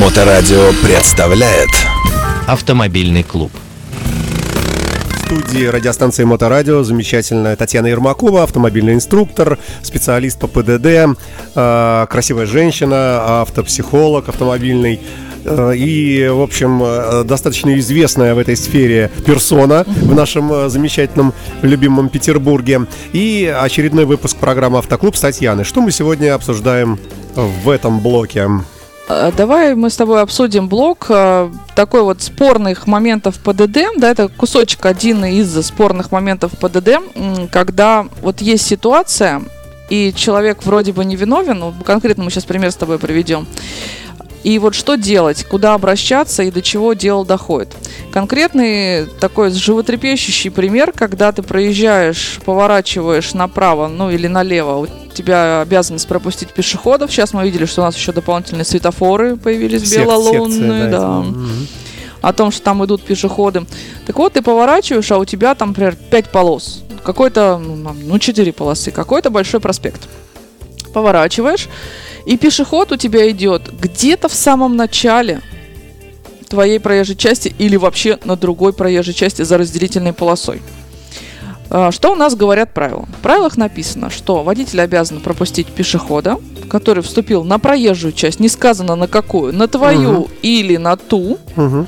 Моторадио представляет Автомобильный клуб. В студии радиостанции Моторадио замечательная Татьяна Ермакова, автомобильный инструктор, специалист по ПДД, э, красивая женщина, автопсихолог автомобильный. э, И, в общем, э, достаточно известная в этой сфере персона в нашем э, замечательном, любимом Петербурге. И очередной выпуск программы «Автоклуб» с Татьяной. Что мы сегодня обсуждаем в этом блоке? Э, Давай мы с тобой обсудим блок э, такой вот спорных моментов ПДД. Да, это кусочек один из спорных моментов ПДД, м, когда вот есть ситуация, и человек вроде бы не виновен, ну, конкретно мы сейчас пример с тобой приведем. И вот что делать, куда обращаться и до чего дело доходит. Конкретный такой животрепещущий пример, когда ты проезжаешь, поворачиваешь направо, ну или налево, тебя обязанность пропустить пешеходов. Сейчас мы видели, что у нас еще дополнительные светофоры появились Сек- белолунные, секция, да. Мгм. о том, что там идут пешеходы. Так вот, ты поворачиваешь, а у тебя там, например, 5 полос. Какой-то, ну, там, ну, 4 полосы, какой-то большой проспект. Поворачиваешь, и пешеход у тебя идет где-то в самом начале твоей проезжей части или вообще на другой проезжей части за разделительной полосой. А, Что у нас говорят правила? В правилах написано, что водитель обязан пропустить пешехода, который вступил на проезжую часть, не сказано на какую, на твою Мгм. или на ту, Мгм.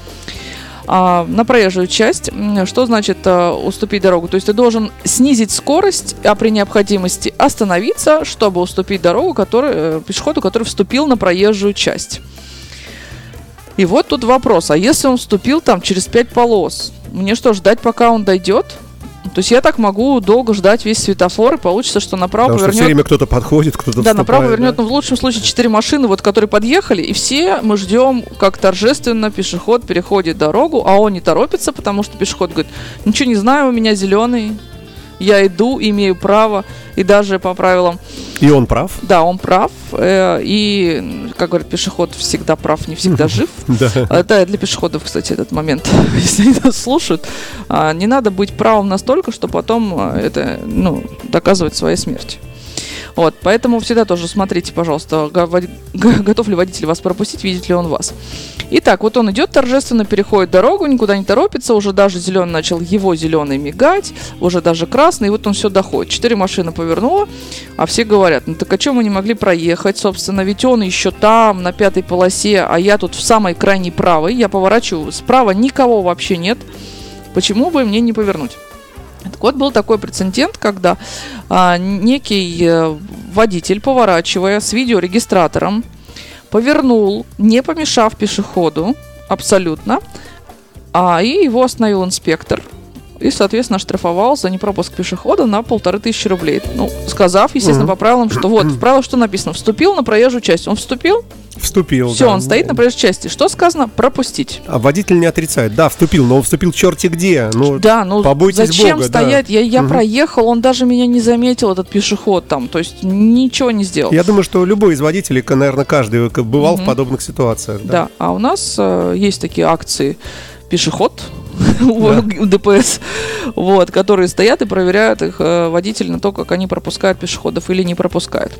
а, на проезжую часть. Что значит а, уступить дорогу? То есть ты должен снизить скорость, а при необходимости остановиться, чтобы уступить дорогу который, э, пешеходу, который вступил на проезжую часть. И вот тут вопрос, а если он вступил там через пять полос, мне что, ждать, пока он дойдет? То есть я так могу долго ждать весь светофор, и получится, что направо Потому что все время кто-то подходит, кто-то да, направо вступает, вернет, да. ну, в лучшем случае, четыре машины, вот, которые подъехали, и все мы ждем, как торжественно пешеход переходит дорогу, а он не торопится, потому что пешеход говорит, ничего не знаю, у меня зеленый, я иду, имею право, и даже по правилам, И он прав. да, он прав, э, и, как говорят, пешеход всегда прав, не всегда жив. Да. Это для пешеходов, кстати, этот момент, если они нас слушают. А, Не надо быть правым настолько, что потом а, это, ну, доказывать своей смерти. Вот, поэтому всегда тоже смотрите, пожалуйста, готов ли водитель вас пропустить, видит ли он вас. Итак, вот он идет торжественно, переходит дорогу, никуда не торопится, уже даже зеленый начал его зеленый мигать, уже даже красный, и вот он все доходит. Четыре машины повернуло, а все говорят, ну так а что мы не могли проехать, собственно, ведь он еще там, на пятой полосе, а я тут в самой крайней правой, я поворачиваю, справа никого вообще нет, почему бы мне не повернуть? Так вот, был такой прецедент, когда а, некий э, водитель, поворачивая с видеорегистратором, повернул, не помешав пешеходу абсолютно, а и его остановил инспектор и, соответственно, штрафовал за непропуск пешехода на полторы тысячи рублей. Ну, сказав, естественно, по правилам, что вот, в правилах что написано? Вступил на проезжую часть. Он вступил, Вступил. все, да. он стоит на проезжей части. Что сказано? Пропустить. А водитель не отрицает. Да, вступил, но он вступил черти где. Ну, Да, ну побойтесь зачем Бога, да. стоять? Я, я Мгм. проехал, он даже меня не заметил, этот пешеход там. То есть ничего не сделал. Я думаю, что любой из водителей, наверное, каждый бывал в Мгм. подобных ситуациях. Да, а у нас э, есть такие акции пешеход у ДПС, вот, которые стоят и проверяют их э, водитель на то, как они пропускают пешеходов или не пропускают.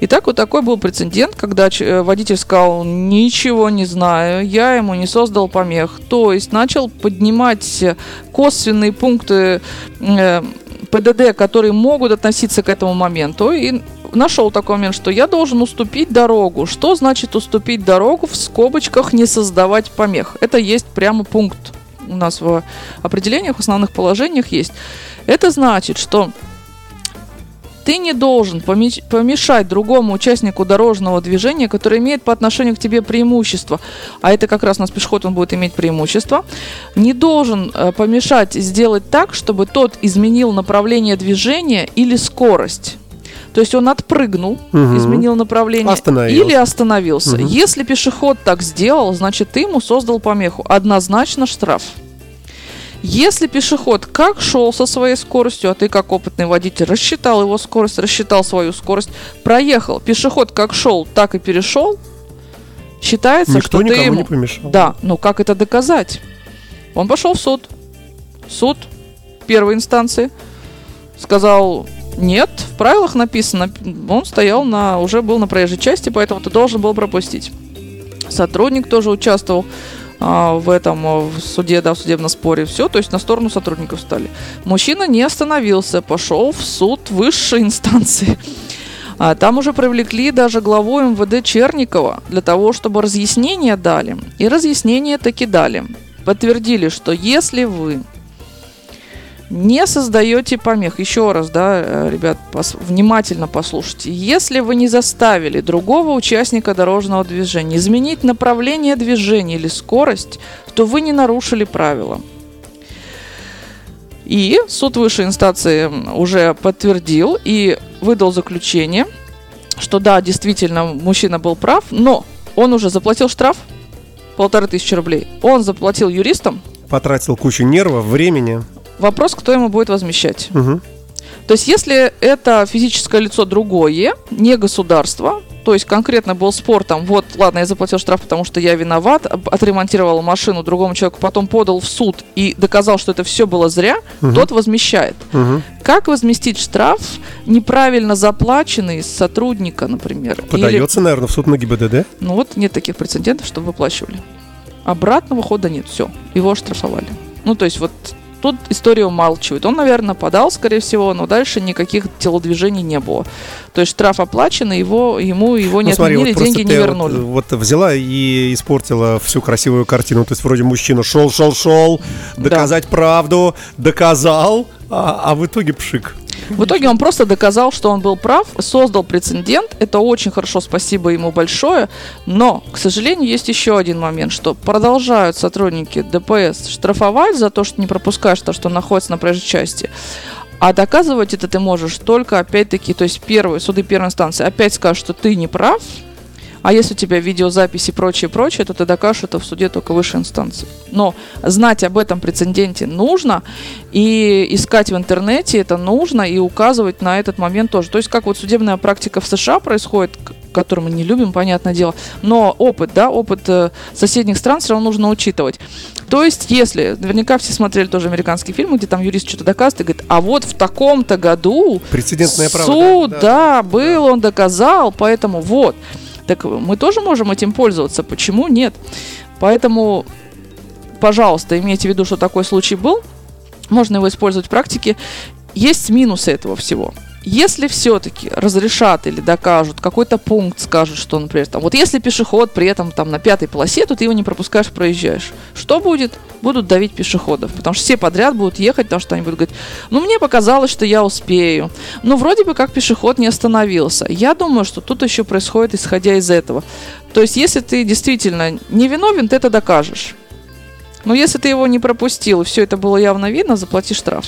Итак, вот такой был прецедент, когда э, водитель сказал, ничего не знаю, я ему не создал помех. То есть начал поднимать косвенные пункты э, ПДД, которые могут относиться к этому моменту, и нашел такой момент, что я должен уступить дорогу. Что значит уступить дорогу в скобочках не создавать помех? Это есть прямо пункт у нас в определениях, в основных положениях есть. Это значит, что ты не должен помешать другому участнику дорожного движения, который имеет по отношению к тебе преимущество, а это как раз у нас пешеход, он будет иметь преимущество, не должен э, помешать сделать так, чтобы тот изменил направление движения или скорость. То есть он отпрыгнул, Мгм. изменил направление Остановился. или остановился. Мгм. Если пешеход так сделал, значит ты ему создал помеху. Однозначно штраф. Если пешеход как шел со своей скоростью, а ты как опытный водитель рассчитал его скорость, рассчитал свою скорость, проехал, пешеход как шел, так и перешел, считается, Никто что ты ему... не помешал. Да, но как это доказать? Он пошел в суд. Суд первой инстанции сказал, нет, в правилах написано, он стоял на, уже был на проезжей части, поэтому ты должен был пропустить. Сотрудник тоже участвовал в этом а, в суде, да, в судебном споре. Все, то есть на сторону сотрудников стали. Мужчина не остановился, пошел в суд высшей инстанции. А там уже привлекли даже главу МВД Черникова для того, чтобы разъяснения дали. И разъяснения таки дали. Подтвердили, что если вы не создаете помех. Еще раз, да, э, ребят, пос, внимательно послушайте. Если вы не заставили другого участника дорожного движения изменить направление движения или скорость, то вы не нарушили правила. И суд высшей инстанции уже подтвердил и выдал заключение, что да, действительно, мужчина был прав, но он уже заплатил штраф полторы тысячи рублей. Он заплатил юристам. Потратил кучу нервов, времени. Вопрос, кто ему будет возмещать. Угу. То есть, если это физическое лицо другое, не государство, то есть конкретно был спор, там, вот, ладно, я заплатил штраф, потому что я виноват, отремонтировал машину другому человеку, потом подал в суд и доказал, что это все было зря, Мгм. тот возмещает. Угу. Как возместить штраф, неправильно заплаченный сотрудника, например? Или- Подается, наверное, в суд на ГИБДД. ну вот нет таких прецедентов, чтобы выплачивали. Обратного хода нет, все, его оштрафовали. Ну, то есть вот тут история умалчивает. Он, наверное, подал, скорее всего, но дальше никаких телодвижений не было. То есть штраф оплачен, и его, ему его не Ну, смотри, отменили, вот деньги не вернули. Вот, вот взяла и испортила всю красивую картину. То есть вроде мужчина шел, шел, шел, доказать правду, доказал, а, а в итоге пшик. В итоге он просто доказал, что он был прав, создал прецедент. Это очень хорошо, спасибо ему большое. Но, к сожалению, есть еще один момент, что продолжают сотрудники ДПС штрафовать за то, что не пропускаешь то, что находится на проезжей части. А доказывать это ты можешь только, опять-таки, то есть первые, суды первой инстанции опять скажут, что ты не прав, а если у тебя видеозаписи и прочее, прочее, то ты докажешь это в суде только высшей инстанции. Но знать об этом прецеденте нужно, и искать в интернете это нужно, и указывать на этот момент тоже. То есть как вот судебная практика в США происходит, которую мы не любим, понятное дело, но опыт, да, опыт э, соседних стран все равно нужно учитывать. То есть, если, наверняка все смотрели тоже американские фильмы, где там юрист что-то доказывает и говорит, а вот в таком-то году Прецедентное право. суд, да, да, был, он доказал, поэтому вот. Так мы тоже можем этим пользоваться, почему нет? Поэтому, пожалуйста, имейте в виду, что такой случай был, можно его использовать в практике. Есть минусы этого всего. Если все-таки разрешат или докажут, какой-то пункт скажут, что, например, там, вот если пешеход при этом там на пятой полосе, то ты его не пропускаешь, проезжаешь. Что будет? Будут давить пешеходов, потому что все подряд будут ехать, потому что они будут говорить, ну мне показалось, что я успею. Но вроде бы как пешеход не остановился. Я думаю, что тут еще происходит исходя из этого. То есть, если ты действительно не виновен, ты это докажешь. Но если ты его не пропустил, все это было явно видно, заплати штраф.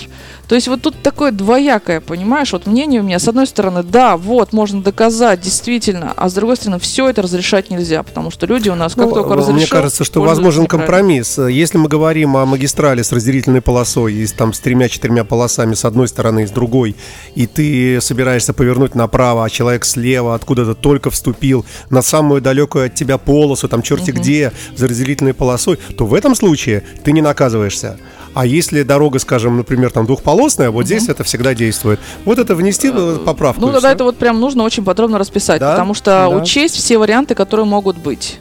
То есть вот тут такое двоякое, понимаешь? Вот мнение у меня, с одной стороны, да, вот, можно доказать, действительно, а с другой стороны, все это разрешать нельзя, потому что люди у нас как Ну, только Мне разрешил, кажется, что возможен компромисс. Если мы говорим о магистрали с разделительной полосой, и там, с тремя-четырьмя полосами с одной стороны и с другой, и ты собираешься повернуть направо, а человек слева откуда-то только вступил на самую далекую от тебя полосу, там черти где, за разделительной полосой, то в этом случае ты не наказываешься. А если дорога, скажем, например, там двухполосная, вот здесь это всегда действует. Вот это внести э, поправку. Ну, тогда это вот прям нужно очень подробно расписать, Да, потому что да. учесть все варианты, которые могут быть.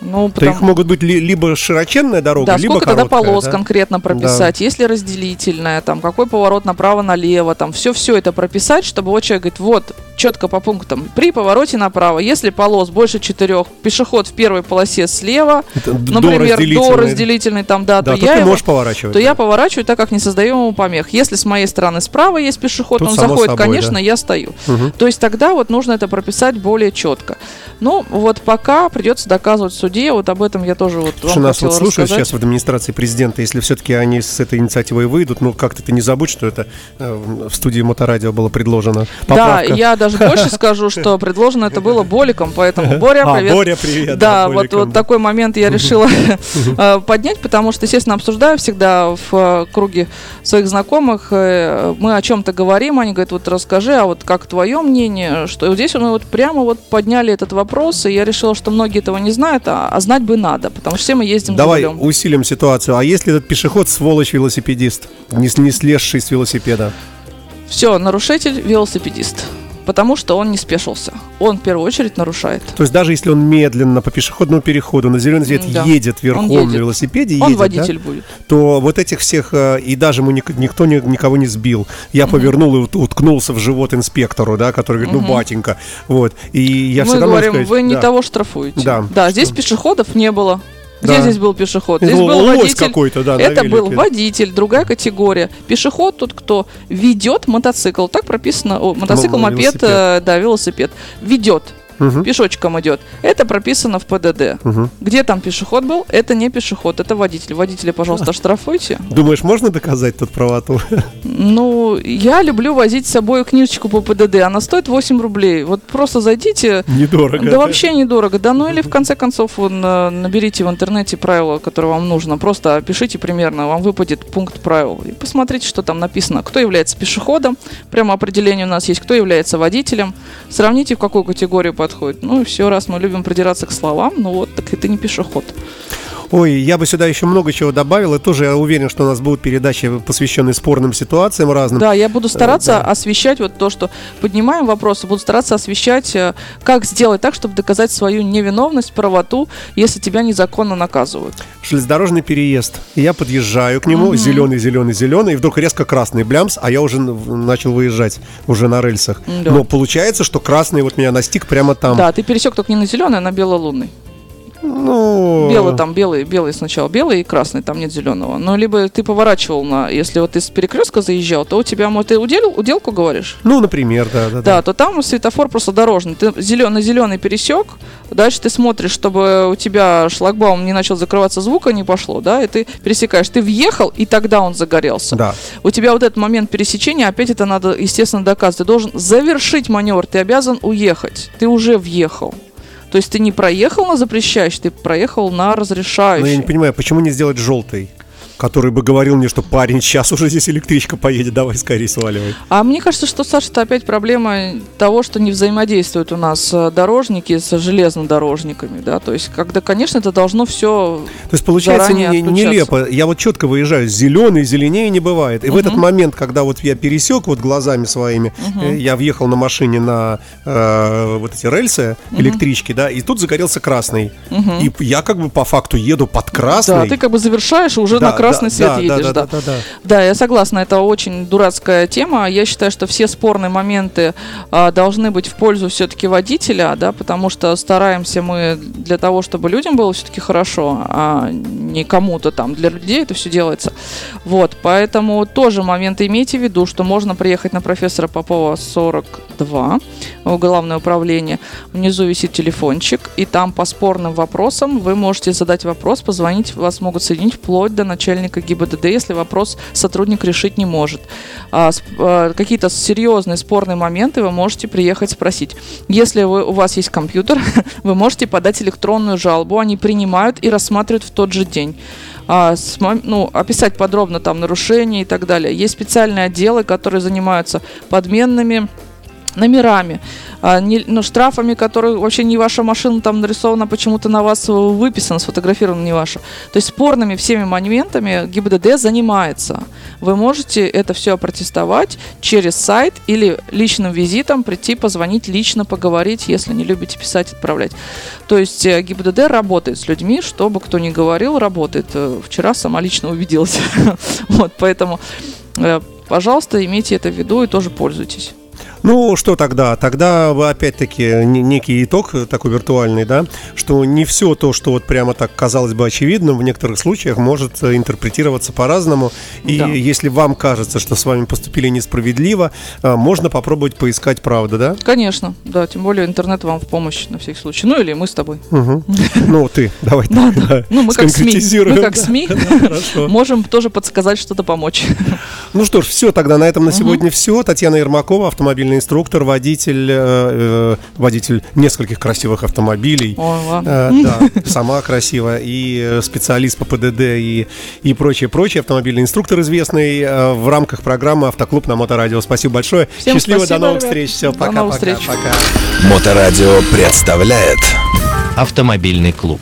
Ну, То потому... их могут быть ли- либо широченная дорога, Да, либо сколько тогда короткая, полос да? конкретно прописать, есть ли разделительная, там, какой поворот направо-налево, там, все-все это прописать, чтобы вот человек говорит, вот, четко по пунктам, при повороте направо, если полос больше четырех, пешеход в первой полосе слева, Это например, до разделительной. там, да, Да, то я ты его- можешь поворачивать. то да. я поворачиваю так, как не создаем ему помех. Если с моей стороны справа есть пешеход, Тут он заходит, собой, конечно, да. я стою. Мгм. То есть тогда вот нужно это прописать более четко. Ну, вот пока придется доказывать суде, вот об этом я тоже вот Слушай, вам нас вот слушают сейчас в администрации президента, если все-таки они с этой инициативой выйдут, ну как-то ты не забудь, что это э, в студии Моторадио было предложено. Да, Поправка. я даже больше скажу, что предложено это было Боликом, поэтому Боря, А, привет. Боря, привет. Да, вот, Боликом, вот да. такой момент я решила э, поднять, потому что, естественно, обсуждаю всегда в э, круге своих знакомых. э, Мы о чем-то говорим, они говорят, вот расскажи, а вот как твое мнение? Что вот здесь мы вот прямо вот подняли этот вопрос, и я решила, что многие этого не знают, а, а знать бы надо, потому что все мы ездим Давай за рулем. усилим ситуацию. А если этот пешеход сволочь велосипедист, не, не слезший с велосипеда? Все, нарушитель, велосипедист. Потому что он не спешился. Он в первую очередь нарушает. То есть даже если он медленно по пешеходному переходу на зеленый свет Да. едет верхом едет. на велосипеде, Он едет, да, водитель будет. то вот этих всех, э, и даже ему ник- никто ни- никого не сбил. Я повернул и ут- уткнулся в живот инспектору, да, который говорит, ну, батенька, вот. И я Мы всегда говорим, сказать, вы не да. того штрафуете. Да. здесь пешеходов не было. Где Да. здесь был пешеход? Здесь был водитель. какой-то, да, Это был водитель, другая категория. Пешеход тот, кто ведет мотоцикл. Так прописано. о, мотоцикл, Ну, мопед, велосипед. э, да, велосипед. Ведет. Мгм. Пешочком идет. Это прописано в ПДД. Мгм. Где там пешеход был? Это не пешеход, это водитель. Водителя, пожалуйста, штрафуйте. Думаешь, можно доказать тут правоту? Ну, я люблю возить с собой книжечку по ПДД. Она стоит 8 рублей. Вот просто зайдите. Недорого. Да вообще недорого. Да ну или в конце концов э, наберите в интернете правила, которые вам нужно. Просто опишите примерно, вам выпадет пункт правил. И посмотрите, что там написано. Кто является пешеходом. Прямо определение у нас есть. Кто является водителем. Сравните, в какую категорию подходит. Ну и все, раз мы любим придираться к словам, ну вот, так это не пешеход. Ой, я бы сюда еще много чего добавил, и тоже я уверен, что у нас будут передачи, посвященные спорным ситуациям разным. Да, я буду стараться да. освещать вот то, что поднимаем вопросы, буду стараться освещать, э, как сделать так, чтобы доказать свою невиновность, правоту, если тебя незаконно наказывают. Железнодорожный переезд. Я подъезжаю к нему, зеленый, зеленый, зеленый, и вдруг резко красный блямс, а я уже начал выезжать, уже на рельсах. Да. Но получается, что красный вот меня настиг прямо там. Да, ты пересек только не на зеленый, а на бело-лунный. Ну, Белый там, белый, белый сначала белый и красный, там нет зеленого. Но либо ты поворачивал на, если вот ты с перекрестка заезжал, то у тебя, может, ты уделил, уделку говоришь? Ну, например, да, да, Да, то там светофор просто дорожный. Ты зеленый зеленый пересек, дальше ты смотришь, чтобы у тебя шлагбаум не начал закрываться, звука не пошло, да, и ты пересекаешь. Ты въехал, и тогда он загорелся. Да. У тебя вот этот момент пересечения, опять это надо, естественно, доказывать. Ты должен завершить маневр, ты обязан уехать. Ты уже въехал. То есть ты не проехал на запрещающий, ты проехал на Но разрешающий. я не понимаю, почему не сделать желтый? Который бы говорил мне, что парень, сейчас уже здесь электричка поедет, давай скорее сваливай. А мне кажется, что, Саша, это опять проблема того, что не взаимодействуют у нас э, дорожники с железнодорожниками, да, то есть, когда, конечно, это должно все... То есть получается не- нелепо. Я вот четко выезжаю, зеленый, зеленее не бывает. И в этот момент, когда вот я пересек вот глазами своими, э, я въехал на машине на э, вот эти рельсы электрички, да, и тут загорелся красный. И я как бы по факту еду под красный. Да, ты как бы завершаешь, уже Да, на красный да, свет да, едешь, да, да. да, да, да. Да, я согласна, это очень дурацкая тема. Я считаю, что все спорные моменты а, должны быть в пользу все-таки водителя, да, потому что стараемся мы для того, чтобы людям было все-таки хорошо, а не кому-то там. Для людей это все делается. Вот, поэтому тоже момент имейте в виду, что можно приехать на профессора Попова 42 в главное управление. Внизу висит телефончик, и там по спорным вопросам вы можете задать вопрос, позвонить, вас могут соединить вплоть до начальника ГИБДД, если вопрос сотрудник решить не может. А, а, какие-то серьезные спорные моменты вы можете приехать спросить. Если вы, у вас есть компьютер, вы можете подать электронную жалобу, они принимают и рассматривают в тот же день. А, ну, описать подробно там нарушения и так далее. Есть специальные отделы, которые занимаются подменными номерами, а, ну, штрафами, которые вообще не ваша машина там нарисована, почему-то на вас выписано, сфотографировано не ваша. То есть спорными всеми моментами ГИБДД занимается. Вы можете это все опротестовать через сайт или личным визитом прийти, позвонить, лично поговорить, если не любите писать, отправлять. То есть э, ГИБДД работает с людьми, чтобы кто ни говорил, работает. Э, Вчера сама лично убедилась. Вот, поэтому, э, пожалуйста, имейте это в виду и тоже пользуйтесь. Ну, что тогда? Тогда опять-таки не- некий итог такой виртуальный, да, что не все то, что вот прямо так казалось бы очевидным, в некоторых случаях может интерпретироваться по-разному. И Да. если вам кажется, что с вами поступили несправедливо, э, можно попробовать поискать правду, да? Конечно, да, тем более интернет вам в помощь на всякий случай. Ну или мы с тобой. Мгм. Ну, ты, давай Да, да. Ну, мы как СМИ. Мы как СМИ можем тоже подсказать, что-то помочь. Ну что ж, все тогда на этом на сегодня все. Татьяна Ермакова, автомобильный инструктор, водитель, э, э, водитель нескольких красивых автомобилей. Ладно. Э, да, сама красивая, и э, специалист по ПДД, и, и прочее, прочее, автомобильный инструктор известный э, в рамках программы «Автоклуб» на Моторадио. Спасибо большое. Всем Счастливо, спасибо, до новых ребят. встреч. Все, До пока, новых пока, встреч. пока. Моторадио представляет Автомобильный клуб.